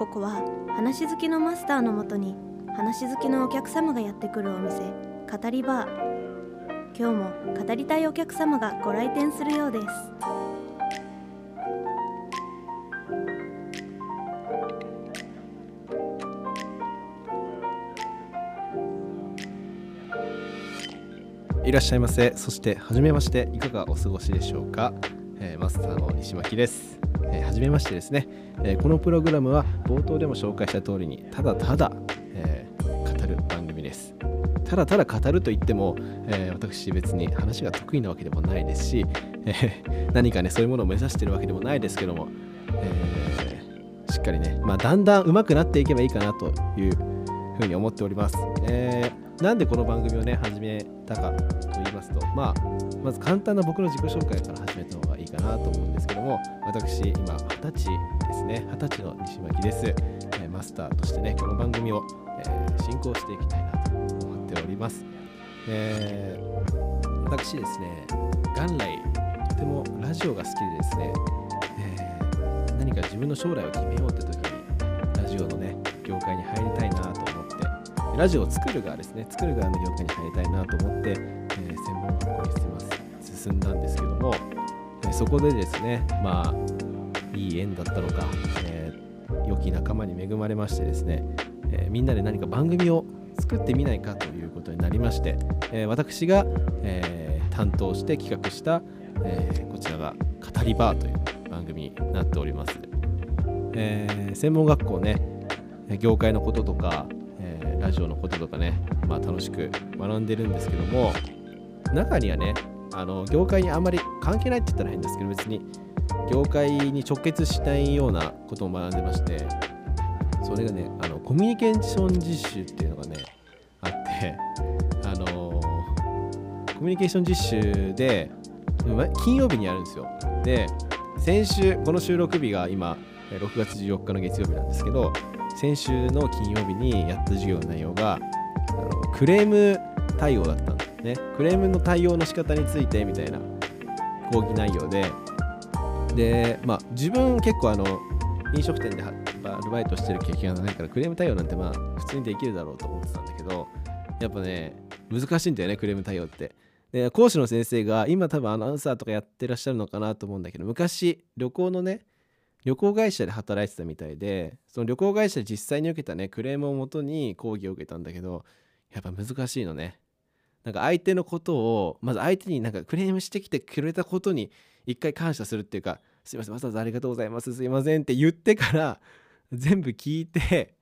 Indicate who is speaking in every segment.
Speaker 1: ここは話好きのマスターのもとに話好きのお客様がやってくるお店語りバー。今日も語りたいお客様がご来店するようです。
Speaker 2: いらっしゃいませ。そして初めまして。いかがお過ごしでしょうか、えーマスターの西巻です、え、初めましてですね、えーこのプログラムは冒頭でも紹介した通りにただただ、えー語る番組です。ただただ語ると言っても、えー私別に話が得意なわけでもないですし、えー何かねそういうものを目指してるわけでもないですけども、えーしっかりねまあだんだん上手くなっていけばいいかなというふうに思っております、えなんでこの番組をね始めたかと言いますとまあまず簡単な僕の自己紹介から始めた方がいいかなと思うんですけども私今二十歳ですね。二十歳の西巻です、えーマスターとしてねこの番組を、えー進行していきたいなと思っております、えー私ですね元来とてもラジオが好きでですね、えー何か自分の将来を決めようって時にラジオのね業界に入りたいなと思ってラジオを作る側ですね。作る側の業界に入りたいなと思って、えー専門学校に進ます進んだんですけども、そこでですねまあいい縁だったのか、えー良き仲間に恵まれましてですね、えーみんなで何か番組を作ってみないかということになりまして、えー私が、えー担当して企画した、えーこちらが「語りバー」という番組になっております、えー専門学校ね業界のこととか、えーラジオのこととかね、まあ、楽しく学んでるんですけども中にはねあの業界にあんまり関係ないって言ったら変ですけど別に業界に直結しないようなことを学んでましてそれがねあのコミュニケーション実習っていうのがねあってあのコミュニケーション実習で金曜日にやるんですよ。で先週この収録日が今6月14日の月曜日なんですけど先週の金曜日にやった授業の内容があのクレーム対応だったんねクレームの対応の仕方についてみたいな講義内容で。でまあ自分結構あの飲食店でアルバイトしてる経験がないからクレーム対応なんてまあ普通にできるだろうと思ってたんだけどやっぱね難しいんだよねクレーム対応って。で講師の先生が今多分アナウンサーとかやってらっしゃるのかなと思うんだけど昔旅行のね旅行会社で働いてたみたいでその旅行会社で実際に受けたねクレームをもとに講義を受けたんだけどやっぱ難しいのね。なんか相手のことをまず相手になんかクレームしてきてくれたことに一回感謝するっていうかすいませんわざわざありがとうございますすいませんって言ってから 全部聞いて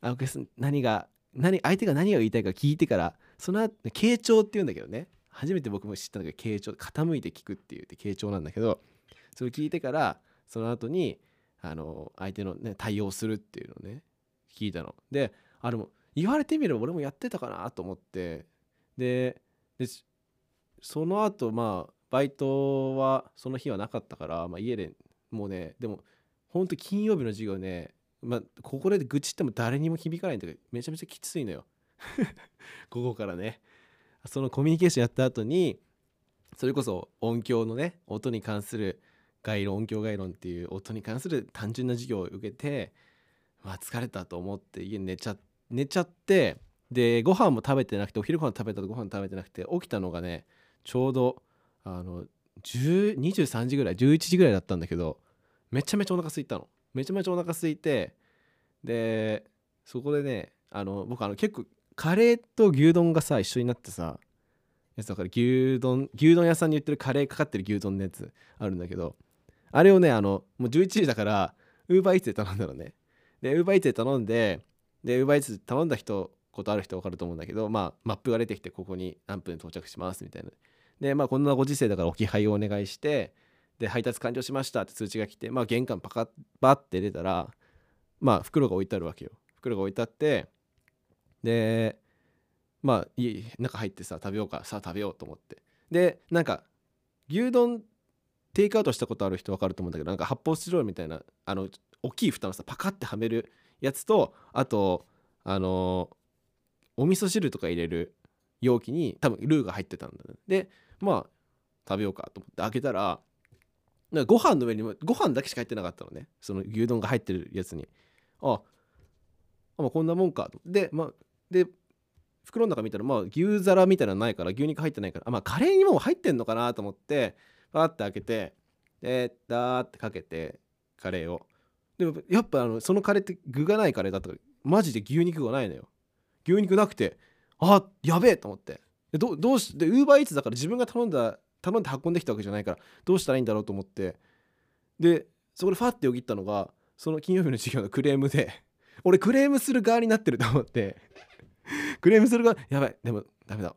Speaker 2: あ何が何相手が何を言いたいか聞いてからその後傾聴っていうんだけどね初めて僕も知ったのが傾聴傾いて聞くっていう傾聴なんだけどそれ聞いてからその後にあの相手の、ね、対応するっていうのをね聞いたの。であれも言われてみれば俺もやってたかなと思ってでその後まあバイトはその日はなかったから、まあ、家でもうねでもほんと金曜日の授業ね、まあ、ここで愚痴っても誰にも響かないんだけどめちゃめちゃきついのよ。ここからね。そのコミュニケーションやった後にそれこそ音響のね音に関する概論音響概論っていう音に関する単純な授業を受けて、まあ、疲れたと思って家に寝ちゃ寝ちゃってでご飯も食べてなくてお昼ご飯食べたとご飯食べてなくて起きたのがねちょうどあの23時ぐらい11時ぐらいだったんだけどめちゃめちゃお腹空いたの。めちゃめちゃお腹空いてでそこでねあの僕あの結構カレーと牛丼がさ一緒になってさやつだから牛丼牛丼屋さんに売ってるカレーかかってる牛丼のやつあるんだけどあれをねあのもう11時だからウーバーイーツで頼んだのね。でウーバーイーツで頼んででウーバーイーツ頼んだ人ことある人分かると思うんだけどまあマップが出てきてここに何分到着しますみたいな。でまあこんなご時世だから置き配をお願いしてで配達完了しましたって通知が来てまあ玄関パカッバッて出たらまあ袋が置いてあるわけよ。袋が置いてあってでまあい中入ってさ食べようかさあ食べようと思って。でなんか牛丼テイクアウトしたことある人分かると思うんだけどなんか発泡スチロールみたいなあの大きい蓋のさパカッてはめるやつとあとあのお味噌汁とか入れる容器に多分ルーが入ってたんだね。でまあ食べようかと思って開けたらなんかご飯の上にもご飯だけしか入ってなかったのね。その牛丼が入ってるやつに。ああまあこんなもんかと。でまあで袋の中見たらまあ牛皿みたいなのないから牛肉入ってないからあまあカレーにも入ってんのかなと思ってバーって開けてでダーってかけてカレーを。でもやっぱあのそのカレーって具がないカレーだったからマジで牛肉がないのよ。牛肉なくてあやべえと思って。でどどうしてウーバーイーツだから自分が頼んだ頼んで運んできたわけじゃないからどうしたらいいんだろうと思って。でそこでファッてよぎったのがその金曜日の授業のクレームで 俺クレームする側になってると思って。クレームする側やばいでもダメだ。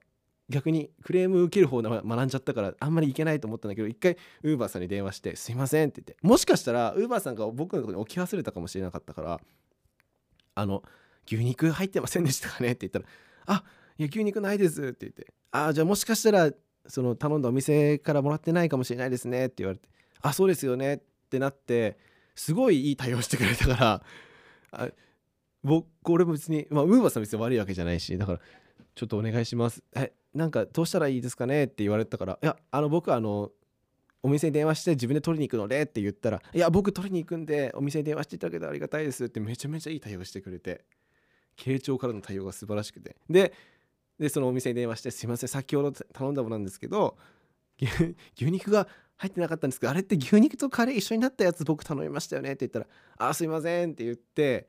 Speaker 2: 逆にクレーム受ける方で学んじゃったからあんまりいけないと思ったんだけど一回ウーバーさんに電話して「すいません」って言って。もしかしたらウーバーさんが僕のとこに置き忘れたかもしれなかったから「あの牛肉入ってませんでしたかね?」って言ったら「あいや牛肉ないです」って言って「あじゃあもしかしたらその頼んだお店からもらってないかもしれないですね」って言われて「あそうですよね」ってなってすごいいい対応してくれたからあ僕俺も別にまあウーバーさん別に悪いわけじゃないしだからちょっとお願いします。えなんかどうしたらいいですかね？って言われたからいやあの僕はあのお店に電話して自分で取りに行くのでって言ったらいや僕取りに行くんでお店に電話していただけたらありがたいですってめちゃめちゃいい対応してくれて。傾聴からの対応が素晴らしくて。ででそのお店に電話してすいません先ほど頼んだものなんですけど牛肉が入ってなかったんですけどあれって牛肉とカレー一緒になったやつ僕頼みましたよね？って言ったらあすいませんって言って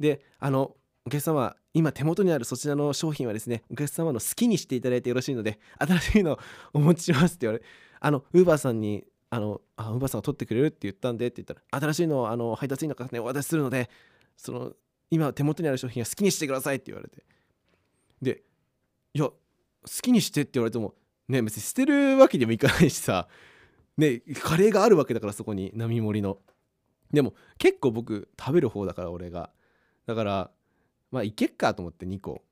Speaker 2: であのお客様今手元にあるそちらの商品はですねお客様の好きにしていただいてよろしいので新しいのをお持ちしますって言われあのウーバーさんにあのあウーバーさんが取ってくれるって言ったんでって言ったら新しいのをあの配達員の方にお渡しするのでその今手元にある商品は好きにしてくださいって言われて。でいや好きにしてって言われてもね別に捨てるわけにもいかないしさ。ねカレーがあるわけだからそこに並盛りの。でも結構僕食べる方だから俺が。だからまあいけっかと思って2個。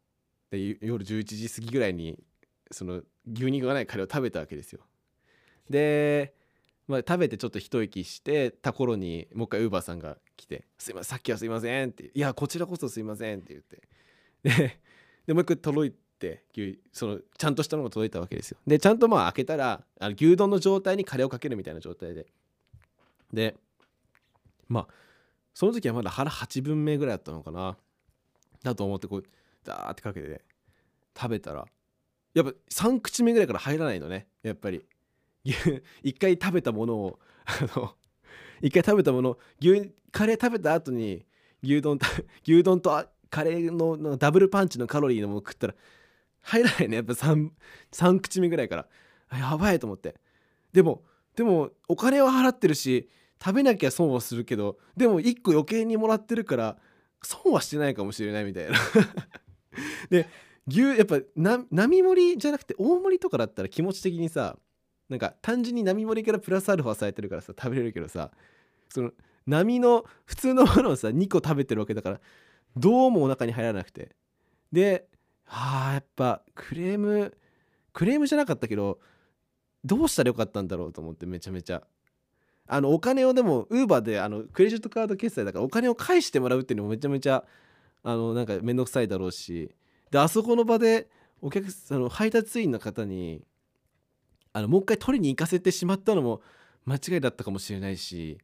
Speaker 2: で夜11時過ぎぐらいにその牛肉がないカレーを食べたわけですよ。で、まあ、食べてちょっと一息してた頃にもう一回ウーバーさんが来て「すいませんさっきはすいません」って「いやこちらこそすいません」って言って。ででもう一回届いてそのちゃんとしたのが届いたわけですよ。でちゃんとまあ開けたらあの牛丼の状態にカレーをかけるみたいな状態で。でまあその時はまだ腹8分目ぐらいだったのかなだと思ってこうダーってかけて食べたらやっぱ3口目ぐらいから入らないのねやっぱり。一回食べたものをあの一回食べたもの牛カレー食べた後に牛丼 牛丼とカレーのダブルパンチのカロリーのもの食ったら入らないね。やっぱ 3, 3口目ぐらいから。やばいと思って。でもでもお金は払ってるし食べなきゃ損はするけどでも1個余計にもらってるから損はしてないかもしれないみたいな。で牛やっぱ並盛りじゃなくて大盛りとかだったら気持ち的にさなんか単純に並盛りからプラスアルファされてるからさ食べれるけどさその波の普通のものをさ2個食べてるわけだからどうもお腹に入らなくて。ではあやっぱクレームクレームじゃなかったけどどうしたらよかったんだろうと思ってめちゃめちゃ。あのお金をでもウーバーであのクレジットカード決済だからお金を返してもらうっていうのもめちゃめちゃあのなんかめんどくさいだろうし。であそこの場でお客あの配達員の方にあのもう一回取りに行かせてしまったのも間違いだったかもしれないし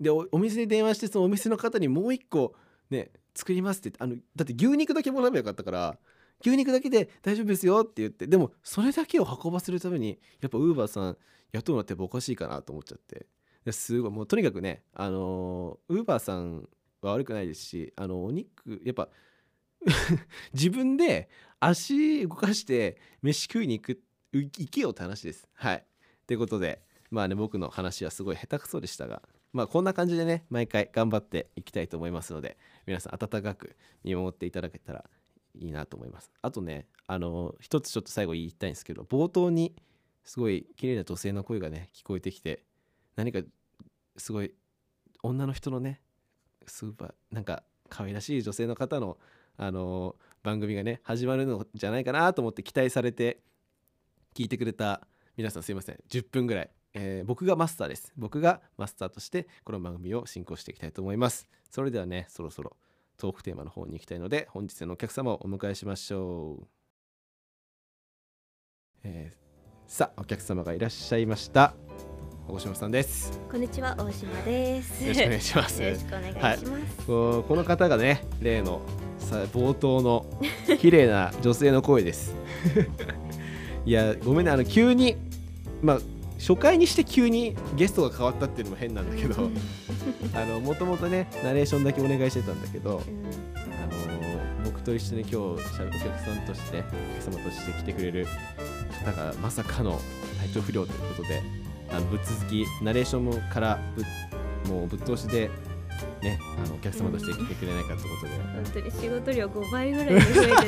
Speaker 2: でお店に電話してそのお店の方にもう一個ね作りますってあのだって牛肉だけもらえばよかったから牛肉だけで大丈夫ですよって言ってでもそれだけを運ばせるためにやっぱウーバーさん雇うのっておかしいかなと思っちゃって。すごいもうとにかくねあのウーバーさんは悪くないですしあのお肉やっぱ 自分で足動かして飯食いに行くっ行けよって話です。はい。ということでまあね僕の話はすごい下手くそでしたがまあこんな感じでね毎回頑張っていきたいと思いますので皆さん温かく見守っていただけたらいいなと思います。あとねあの一つちょっと最後言いたいんですけど冒頭にすごい綺麗な女性の声がね聞こえてきて何かすごい女の人のねスーパーなんか可愛らしい女性の方のあの番組がね始まるのじゃないかなと思って期待されて聞いてくれた皆さんすいません。10分ぐらい、えー、僕がマスターです。僕がマスターとしてこの番組を進行していきたいと思います。それではねそろそろトークテーマの方に行きたいので本日のお客様をお迎えしましょう、えー、さあお客様がいらっしゃいました。大島さんです。
Speaker 1: こんにちは大島です。
Speaker 2: よろしくお願いします。
Speaker 1: よろしくお願いします、
Speaker 2: こうこの方がね例のさ冒頭の綺麗な女性の声ですいやごめんねあの急にまあ初回にして急にゲストが変わったっていうのも変なんだけど
Speaker 1: うん。
Speaker 2: あのもともとねナレーションだけお願いしてたんだけど
Speaker 1: うん。
Speaker 2: あの僕と一緒に今日お客さんとしてお客様として来てくれる方がまさかの体調不良ということであのぶっ続きナレーションからぶもうぶっ通しでねあのお客様として来てくれないかということで、
Speaker 1: 本当に仕事量5倍ぐらいに増えてて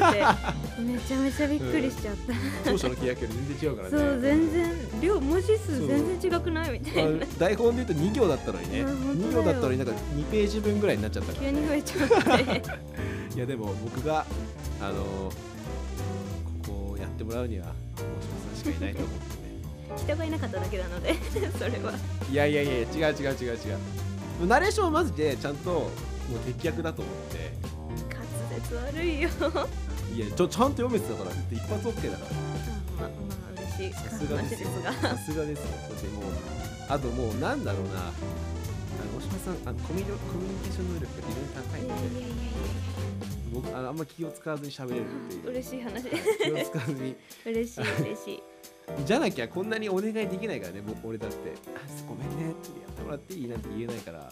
Speaker 1: めちゃめちゃびっくりしちゃった、
Speaker 2: 当初の契約より全然違うからね。
Speaker 1: そう全然量文字数全然違くないみたいな。
Speaker 2: あ台本で言うと2行だったのにね。
Speaker 1: うん本当
Speaker 2: 2
Speaker 1: だよ。
Speaker 2: 行だったのになんか2ページ分ぐらいになっちゃったから、
Speaker 1: 急に増
Speaker 2: ね、
Speaker 1: えちゃって
Speaker 2: いやでも僕があのここをやってもらうには大島さんしかいないと思ってね。
Speaker 1: 人がいなかっただけなのでそれは。い
Speaker 2: やいやいや違う違う違う違うナレーションはマジでちゃんともう敵役だと思って。
Speaker 1: 滑舌悪いよ。
Speaker 2: いやちょちゃんと読めてたから一発 OK だから。
Speaker 1: まあまあ嬉しい。
Speaker 2: さすが
Speaker 1: です
Speaker 2: さすがですよ。だってもうあともうなんだろうな。大島さんあのコミュニコミュニケーション能力が非常に高い
Speaker 1: いやいや
Speaker 2: ので
Speaker 1: いやいや
Speaker 2: 僕あのあんま気を使わずに喋れるっていう。
Speaker 1: 嬉しい話。
Speaker 2: 気を使わずに。
Speaker 1: 嬉しい嬉しい
Speaker 2: じゃなきゃこんなにお願いできないからね僕俺だって。あごめんねってやってもらっていいなんて言えないから。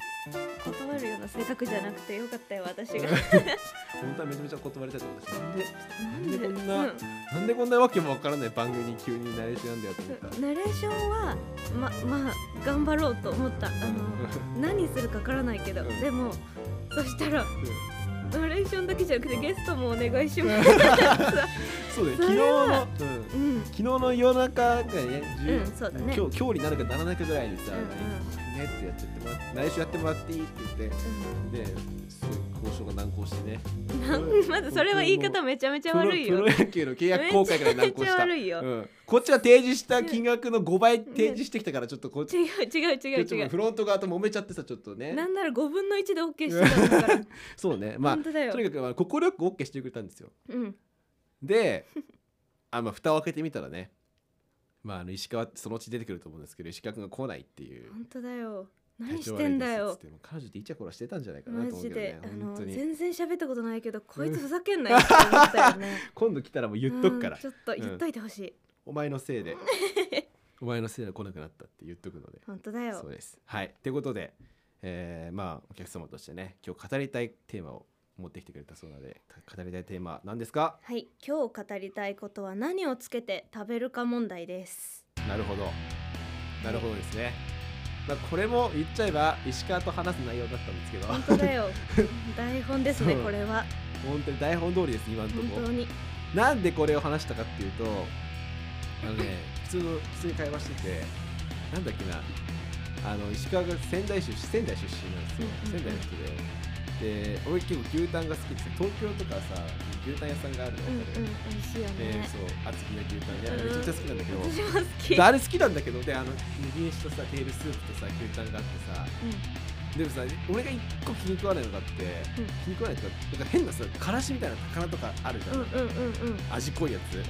Speaker 1: 断るような性格じゃなくてよかったよ私が。
Speaker 2: 本当はめちゃめちゃ断りたいと思ったしなんでなんでこんな、
Speaker 1: うん。
Speaker 2: なんでこんなわけもわからない番組に急にナレーションなんだよと思った
Speaker 1: ナレーションはままあ頑張ろうと思った。あの何するかわからないけど、
Speaker 2: うん。
Speaker 1: でもそしたらナレーションだけじゃなくてゲストもお願いします。
Speaker 2: そうだよ。
Speaker 1: そ
Speaker 2: 昨日の、うん。
Speaker 1: うん。
Speaker 2: 昨日の夜中がね、10
Speaker 1: うんそうだね。
Speaker 2: 今日今日になるかならないかぐらいにさ、
Speaker 1: うんうん
Speaker 2: ねってやっちゃってもらって来週やってもらっていいって言ってですごい交渉が難航してね。
Speaker 1: な んまずそれは言い方めちゃめちゃ悪いよ。
Speaker 2: プロプロ野球の契約更改から難航
Speaker 1: めちゃめちゃ
Speaker 2: した
Speaker 1: 悪いよ、
Speaker 2: うん、こっちは提示した金額の5倍提示してきたからちょっとこっち。
Speaker 1: 違う違う違う。
Speaker 2: ちょっと
Speaker 1: 違う
Speaker 2: フロント側と揉めちゃってさちょっとね。
Speaker 1: なんなら5分の1で OK してたんだから。
Speaker 2: そうね。まあ
Speaker 1: 本当だよ。
Speaker 2: とにかくまあ快く OK してくれたんですよ。
Speaker 1: うん。
Speaker 2: であまあ蓋を開けてみたらねまああの石川ってそのうち出てくると思うんですけど石川君が来ないっていう。
Speaker 1: 本当だよ。何してんだよ。
Speaker 2: って彼女ってイチャコラしてたんじゃないかな
Speaker 1: マ
Speaker 2: と思うけどね本当に。
Speaker 1: 全然喋ったことないけどこいつふざけんなよって思ったよね。
Speaker 2: 今度来たらもう言っとくから。
Speaker 1: うんちょっと言っといてほしい、
Speaker 2: お前のせいで。お前のせいで来なくなったって言っとくので。
Speaker 1: 本当だよ。
Speaker 2: そうです。はい。ということで、えーまあお客様としてね今日語りたいテーマを持ってきてくれたそうなので語りたいテーマは何ですか
Speaker 1: はい。今日語りたいことは何をつけて食べるか問題です。
Speaker 2: なるほど。なるほどですね、まあ、これも言っちゃえば石川と話す内容だったんですけど。
Speaker 1: 本当だよ。台本ですねこれは。
Speaker 2: 本当に台本通りです今のとこ。ろなんでこれを話したかっていうとあのね普通の普通に会話しててなんだっけな。あの石川が仙台出身仙台出身なんですよ、仙台の人でで俺結構牛タンが好きで東京とかさ牛タン屋さんがあるの
Speaker 1: うんうん美味しいよ
Speaker 2: で
Speaker 1: ね
Speaker 2: そう厚木の牛タンね。あれ
Speaker 1: うん
Speaker 2: めちゃくちゃ好きなんだけど、
Speaker 1: 私も好き。
Speaker 2: であれ好きなんだけどであの麦飯とさテールスープとさ牛タンがあってさ。
Speaker 1: う
Speaker 2: でもさ俺が一個気に食わないのがあって、
Speaker 1: うん。
Speaker 2: 気に食わないとかなんか変なさからしみたいな魚とかあるじゃん、
Speaker 1: んうんうんうんうん。
Speaker 2: 味濃いやつ、
Speaker 1: うん。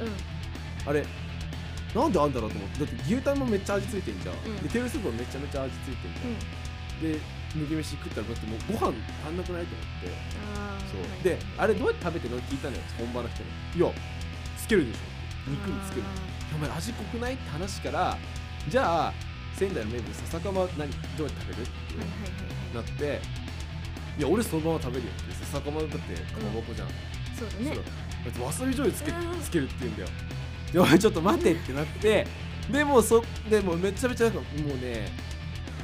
Speaker 2: あれなんであんだろうと思って。だって牛タンもめっちゃ味ついてんじゃん、
Speaker 1: うん。
Speaker 2: でテールスープもめちゃめちゃ味ついてんじゃん、で麦飯食ったらだってもうご飯足んなくないと思って。そう。
Speaker 1: はい
Speaker 2: であれどうやって食べてるの？聞いたのよ本場の人に。いやつけるでしょ。肉につけるお前味濃くないって話からじゃあ仙台の名物笹かま何？どうやって食べる？ってなっていや俺そのまま食べるよって。笹かまだってかまぼこじゃん、
Speaker 1: そうだね。
Speaker 2: そうだ。ってわさび醤油つけ
Speaker 1: うん。
Speaker 2: つけるって言うんだよ。でお前ちょっと待てってなってでもうそでもうめちゃめちゃなんかもうね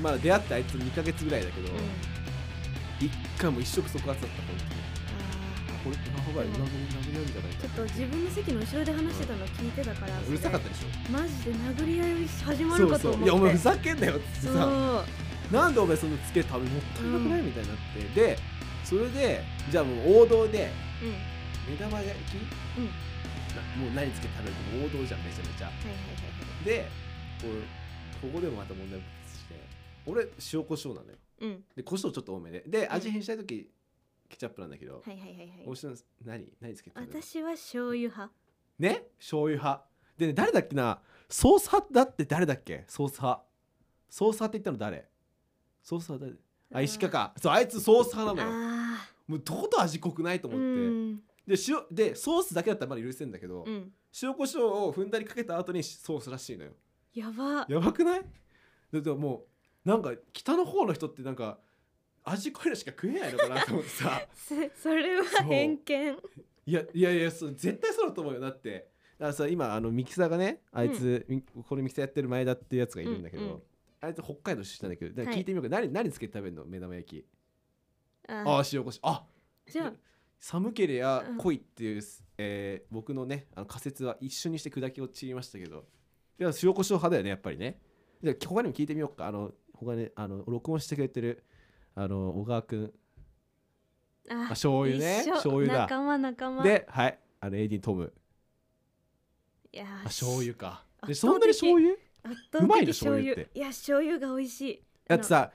Speaker 2: まあ出会ってあいつ2ヶ月ぐらいだけど、
Speaker 1: うん。
Speaker 2: 一回も一触即発だった本当に。これやばい
Speaker 1: でも
Speaker 2: 殴り殴り合うんじゃないか
Speaker 1: ーちょっと自分の席の後ろで話してたの聞いてたから
Speaker 2: うるさかったでしょ。
Speaker 1: マジで殴り合い始ま
Speaker 2: そう
Speaker 1: るかと思って
Speaker 2: そういやお前ふざけんなよっつって
Speaker 1: そう。
Speaker 2: さなんでお前そのつけ食べもったいなくない、
Speaker 1: うん
Speaker 2: みたいになって。でそれでじゃあもう王道で
Speaker 1: うん。
Speaker 2: 目玉焼き、
Speaker 1: うん。
Speaker 2: なもう何つけて食べる？かも王道じゃんめちゃめちゃ。
Speaker 1: はいはいはいはい。
Speaker 2: でこうここでもまた問題俺塩コショウなのよ。
Speaker 1: うん。
Speaker 2: でコショウちょっと多めで。で味変したい時ケチャップなんだけど、
Speaker 1: はいはいはいはい。
Speaker 2: おしの何？何つけてる
Speaker 1: 私は醤油派。
Speaker 2: ね？醤油派。でね誰だっけな？ソース派だって誰だっけ？ソース派。ソース派って言ったの誰？ソース派誰？あ石川か。そうあいつソース派なのよ。
Speaker 1: あ
Speaker 2: もうとことん味濃くないと
Speaker 1: ー
Speaker 2: 思って、
Speaker 1: うん。
Speaker 2: で塩でソースだけだったらまだ許せんだけど、
Speaker 1: うん。
Speaker 2: 塩コショウをふんだんにかけた後にソースらしいのよ。
Speaker 1: やば。
Speaker 2: やばくない？だってもうなんか北の方の人ってなんか味濃いのしか食えないのかなと思ってさ。
Speaker 1: せそれは偏見。
Speaker 2: いやいやいやそう絶対そうだと思うよだって。だからさ今あのミキサーがねあいつ、みこれミキサーやってる前田っていうやつがいるんだけど、
Speaker 1: うんうん。
Speaker 2: あいつ北海道出身なんだけどだから
Speaker 1: はい
Speaker 2: 聞いてみようか、何何つけて食べるの目玉焼き？
Speaker 1: あ。
Speaker 2: ああ塩コショウあ
Speaker 1: じゃあ。
Speaker 2: 寒ければ
Speaker 1: うん。
Speaker 2: 濃いっていう、えー僕のねあの仮説は一緒にして砕き落ちましたけど。いや塩コショウ派だよねやっぱりね。じゃあ他にも聞いてみようか。あの他にあの録音してくれてるあの小川くん。
Speaker 1: あ
Speaker 2: あ醤油ね。
Speaker 1: 一緒。
Speaker 2: 醤油だ。
Speaker 1: 仲間仲間。
Speaker 2: ではい。あの AD トム。
Speaker 1: いや
Speaker 2: あ醤油か。でそんなに醤油？
Speaker 1: 圧倒
Speaker 2: うまいの
Speaker 1: 的醤油
Speaker 2: って。
Speaker 1: いや醤油が美味しい。
Speaker 2: だってさ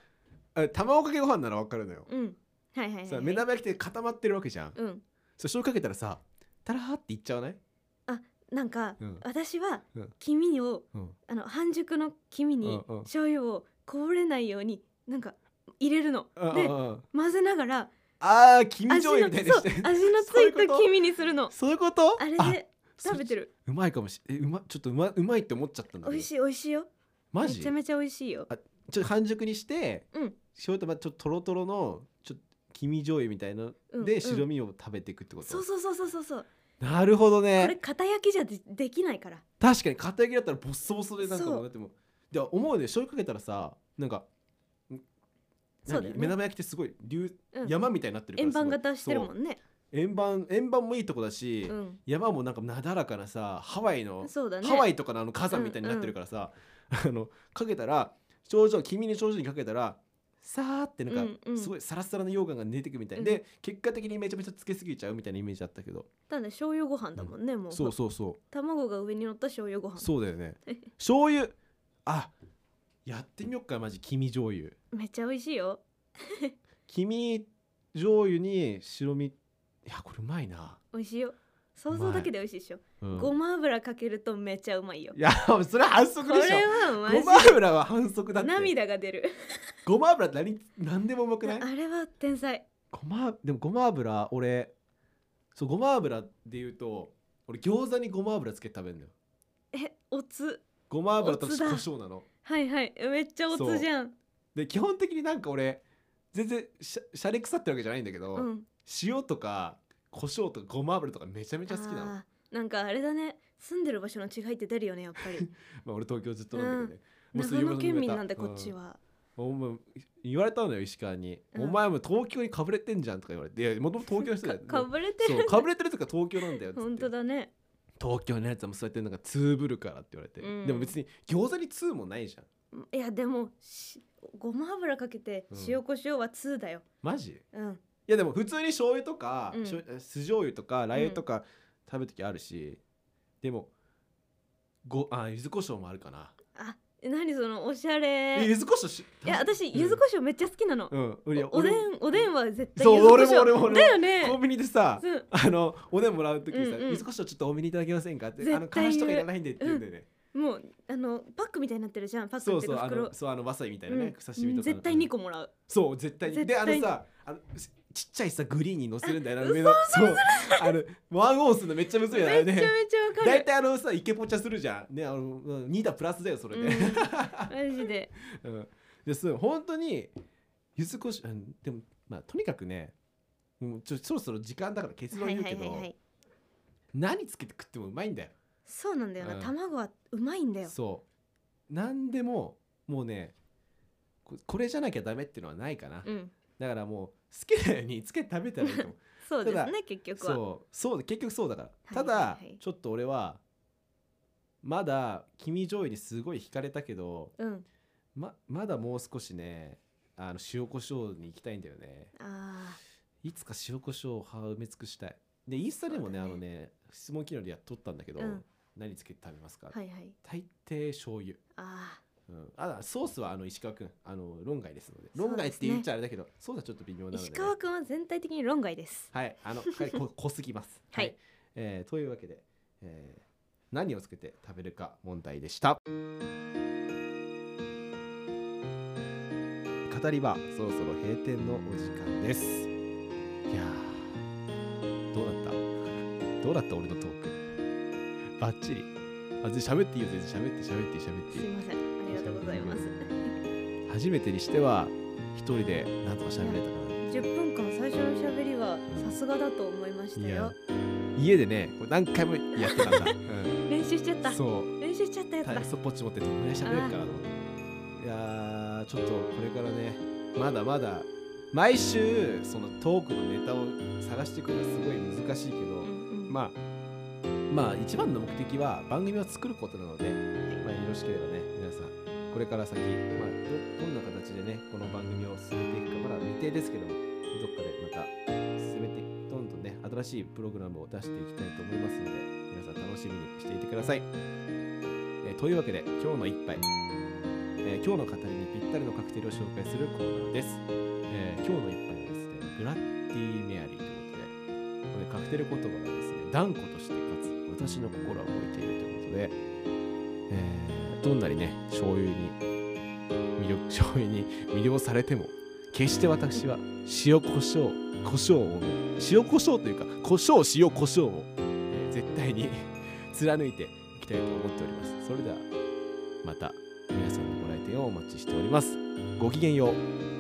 Speaker 2: あ卵かけご飯なら分かるのよ。
Speaker 1: うん。はいはいはい、はい、
Speaker 2: さ目玉焼きって固まってるわけじゃん。
Speaker 1: うん。
Speaker 2: そう醤油かけたらさタラーっていっちゃわない？
Speaker 1: なんか、
Speaker 2: うん。
Speaker 1: 私は
Speaker 2: うん。
Speaker 1: 黄身を
Speaker 2: うん。
Speaker 1: あの半熟の黄身に
Speaker 2: うんうん。
Speaker 1: 醤油をこぼれないようになんか入れるの。で混ぜながら
Speaker 2: ああ黄身醤油みたいにして。
Speaker 1: 味のついた黄身にするの。
Speaker 2: そういうこと？
Speaker 1: あれで食べて
Speaker 2: る。
Speaker 1: る
Speaker 2: うまいかもしえうまちょっとうまうまいって思っちゃったんだ
Speaker 1: 美味しい美味しいよ。
Speaker 2: マジ？
Speaker 1: めちゃめちゃ美味しいよ。
Speaker 2: あちょっと半熟にして
Speaker 1: うん。
Speaker 2: 醤油とまちょっとトロトロのちょっと黄身醤油みたいなで白身を食べていくってこと、
Speaker 1: そうそうそうそうそうそう。
Speaker 2: なるほど
Speaker 1: これ
Speaker 2: ね
Speaker 1: 片焼きじゃでできないから。
Speaker 2: 確かに片焼きだったらボッソボソでなんかもう。だってもうでも思うね。醤油かけたらさなんかん
Speaker 1: そうだよね。
Speaker 2: 何目玉焼きってすごい流、
Speaker 1: うん。
Speaker 2: 山みたいになってるから
Speaker 1: 円
Speaker 2: すごい
Speaker 1: 盤型してるも
Speaker 2: そ
Speaker 1: んね。
Speaker 2: う。円盤円盤もいいとこだし、
Speaker 1: うん。
Speaker 2: 山もなんかなだらかなさハワイの
Speaker 1: そうだね。
Speaker 2: ハワイとかのあの火山みたいになってるからさ、あのかけたら頂上君に頂上にかけたらさーってなんか
Speaker 1: うんうん。
Speaker 2: すごいサラサラの溶岩が出てくみたい、
Speaker 1: うん。
Speaker 2: で結果的にめちゃめちゃつけすぎちゃうみたいなイメージあったけど。
Speaker 1: ただ醤油ご飯だもんね、もう。
Speaker 2: そうそうそ
Speaker 1: 卵が上に乗った醤油ご
Speaker 2: う
Speaker 1: 飯。
Speaker 2: そうだよね。醤油あやってみよっかマジ黄身醤油。
Speaker 1: めっちゃ美味しいよ。
Speaker 2: 黄身醤油に白身。いやこれうまいな、
Speaker 1: 美味しいよ。想像だけで美味しいでしょ、
Speaker 2: うん。
Speaker 1: ごま油かけるとめっちゃうまいよ。
Speaker 2: いやそれは反則
Speaker 1: これ
Speaker 2: でしょ。
Speaker 1: はマジ
Speaker 2: ごま油は反則だって。
Speaker 1: 涙が出る。
Speaker 2: ごま油って何何でもうまくない？
Speaker 1: あれは天才。
Speaker 2: ごまでもごま油俺そうごま油で言うと俺餃子にごま油つけて食べるのよ。
Speaker 1: えおつ
Speaker 2: ごま油と胡椒なの。
Speaker 1: はいはい。めっちゃおつじゃん。
Speaker 2: で基本的になんか俺全然しゃしゃれ腐ってるわけじゃないんだけど、
Speaker 1: うん。
Speaker 2: 塩とか胡椒とかごま油とかめちゃめちゃ好きなの。
Speaker 1: なんかあれだね。住んでる場所の違いって出るよねやっぱり。
Speaker 2: まあ俺東京ずっとなんだけどね、もう
Speaker 1: 長
Speaker 2: そういうこと
Speaker 1: 野県民なんでこっちは、
Speaker 2: うん。お前言われたのよ石川に、
Speaker 1: うん。
Speaker 2: お前も東京にかぶれてんじゃんとか言われて。いやもともと東京の人だよ。
Speaker 1: かかぶれてる
Speaker 2: かぶれてるとか東京なんだよ
Speaker 1: 本当だね
Speaker 2: 東京のやつはもうそうやってなんか通ぶるからって言われて、
Speaker 1: うん。
Speaker 2: でも別に餃子に通もないじゃん。
Speaker 1: いやでもしごま油かけて
Speaker 2: うん。
Speaker 1: 塩コショウは通だよ。
Speaker 2: マジ？い
Speaker 1: うん。
Speaker 2: やでも普通に醤油とか、
Speaker 1: うん。
Speaker 2: 酢醤油とかラー油とか食べる時あるし、でもごあ柚子胡椒もあるかな、
Speaker 1: あ何そのおしゃ
Speaker 2: え
Speaker 1: れ
Speaker 2: 柚子胡椒し
Speaker 1: いや私
Speaker 2: うん。
Speaker 1: 柚子胡椒めっちゃ好きなの、
Speaker 2: うん、うや
Speaker 1: おおで
Speaker 2: 俺も。
Speaker 1: んおでんは絶対
Speaker 2: そう
Speaker 1: 柚子胡椒。
Speaker 2: 俺も俺も俺も。
Speaker 1: だよね。
Speaker 2: コンビニでさ
Speaker 1: そう。
Speaker 2: あのおでんもらう時にさ、
Speaker 1: うんうん。
Speaker 2: 柚子胡椒ちょっと多めにいただけませんかってあの
Speaker 1: 絶対
Speaker 2: からしとかいらないんでって言うんだよね、
Speaker 1: もうあのパックみたいになってるじゃん。パック
Speaker 2: そうそうあ
Speaker 1: っていうか袋。
Speaker 2: のそうあのわさびみたいなね、
Speaker 1: うん。
Speaker 2: 刺身とかの。
Speaker 1: 絶対2個もらう。
Speaker 2: そう絶対に。で
Speaker 1: 絶対に
Speaker 2: あのさあのちっちゃいさグリーンに乗せるんだよな上の。そう。あのワンオンするのめっちゃむずいよね
Speaker 1: めちゃめちゃわか
Speaker 2: 大
Speaker 1: る
Speaker 2: 体あのさイケポチャするじゃん。ねあのうん2打プラスだよそれで、
Speaker 1: うん。マジで。
Speaker 2: うん、です本当に柚子胡椒うんでもまあとにかくねもうちょそろそろ時間だから結論
Speaker 1: はい
Speaker 2: 言うけど、何つけて食ってもうまいんだよ。
Speaker 1: そうなんだよな、
Speaker 2: うん。
Speaker 1: 卵はうまいんだよ。
Speaker 2: そう。何でももうねここれじゃなきゃダメっていうのはないかな、
Speaker 1: うん。
Speaker 2: だからもう好きなようにつけて食べたらいいと思う。
Speaker 1: そうです
Speaker 2: ただ
Speaker 1: ね結局は。
Speaker 2: そうそう結局そうだから、
Speaker 1: い
Speaker 2: ただ、
Speaker 1: はい。はい
Speaker 2: ちょっと俺はまだ黄身醤油にすごい惹かれたけど
Speaker 1: うん。
Speaker 2: ままだもう少しねあの塩コショウに行きたいんだよね。
Speaker 1: あ
Speaker 2: いつか塩コショウを埋め尽くしたい。でインスタでもね
Speaker 1: ね。
Speaker 2: あのね質問機能でやっとったんだけど、
Speaker 1: うん。
Speaker 2: 何つけて食べますか、
Speaker 1: あはいはい。
Speaker 2: 大抵醤油。
Speaker 1: あ
Speaker 2: うん、あソースはあの石川君あの論外ですので。論外って言っちゃあれだけどソースはちょっと微妙なので、
Speaker 1: 石川君は全体的に論外です。
Speaker 2: はい。あのはいこ 濃すぎます。
Speaker 1: はい。
Speaker 2: えーというわけで、えー何をつけて食べるか問題でした。語り場そろそろ閉店のお時間です。いやーどうだった？どうだった俺のトーク？バッチリ。あ全然喋っていいよ全然。喋って喋って喋って。いい
Speaker 1: すいません。ありがとうございます。
Speaker 2: 初めてにしては一人でなんとか喋れたか
Speaker 1: 10分間最初の喋りはさすがだと思いましたよ。
Speaker 2: 家でねこれ何回もやってたんだ、うん。
Speaker 1: 練習しちゃった。
Speaker 2: そう。
Speaker 1: 練習しちゃったやつだ。
Speaker 2: 体操ポッチ持ってどんぐらい喋れるかなと思って。いやーちょっとこれからねまだまだ毎週そのトークのネタを探していくのがすごい難しいけど、
Speaker 1: うんうん。
Speaker 2: まあまあ一番の目的は番組を作ることなので、まあ、よろしければねこれから先、まあ、どどんな形でねこの番組を進めていくかまだ未定ですけどもどっかでまた進めてどんどんね新しいプログラムを出していきたいと思いますので皆さん楽しみにしていてください、えーというわけで今日の一杯、えー今日の語りにぴったりのカクテルを紹介するコーナーです、えー今日の一杯はですねブラッディメアリーということでこれカクテル言葉がですね断固としてかつ私の心は動いているということで、えーどんなにね醤油に魅力 醤油に魅了されても決して私は塩コショウ胡椒をね塩コショウというか胡椒塩コショウを、えー絶対に 貫いていきたいと思っております。それではまた皆さんのご来店をお待ちしております。ごきげんよう。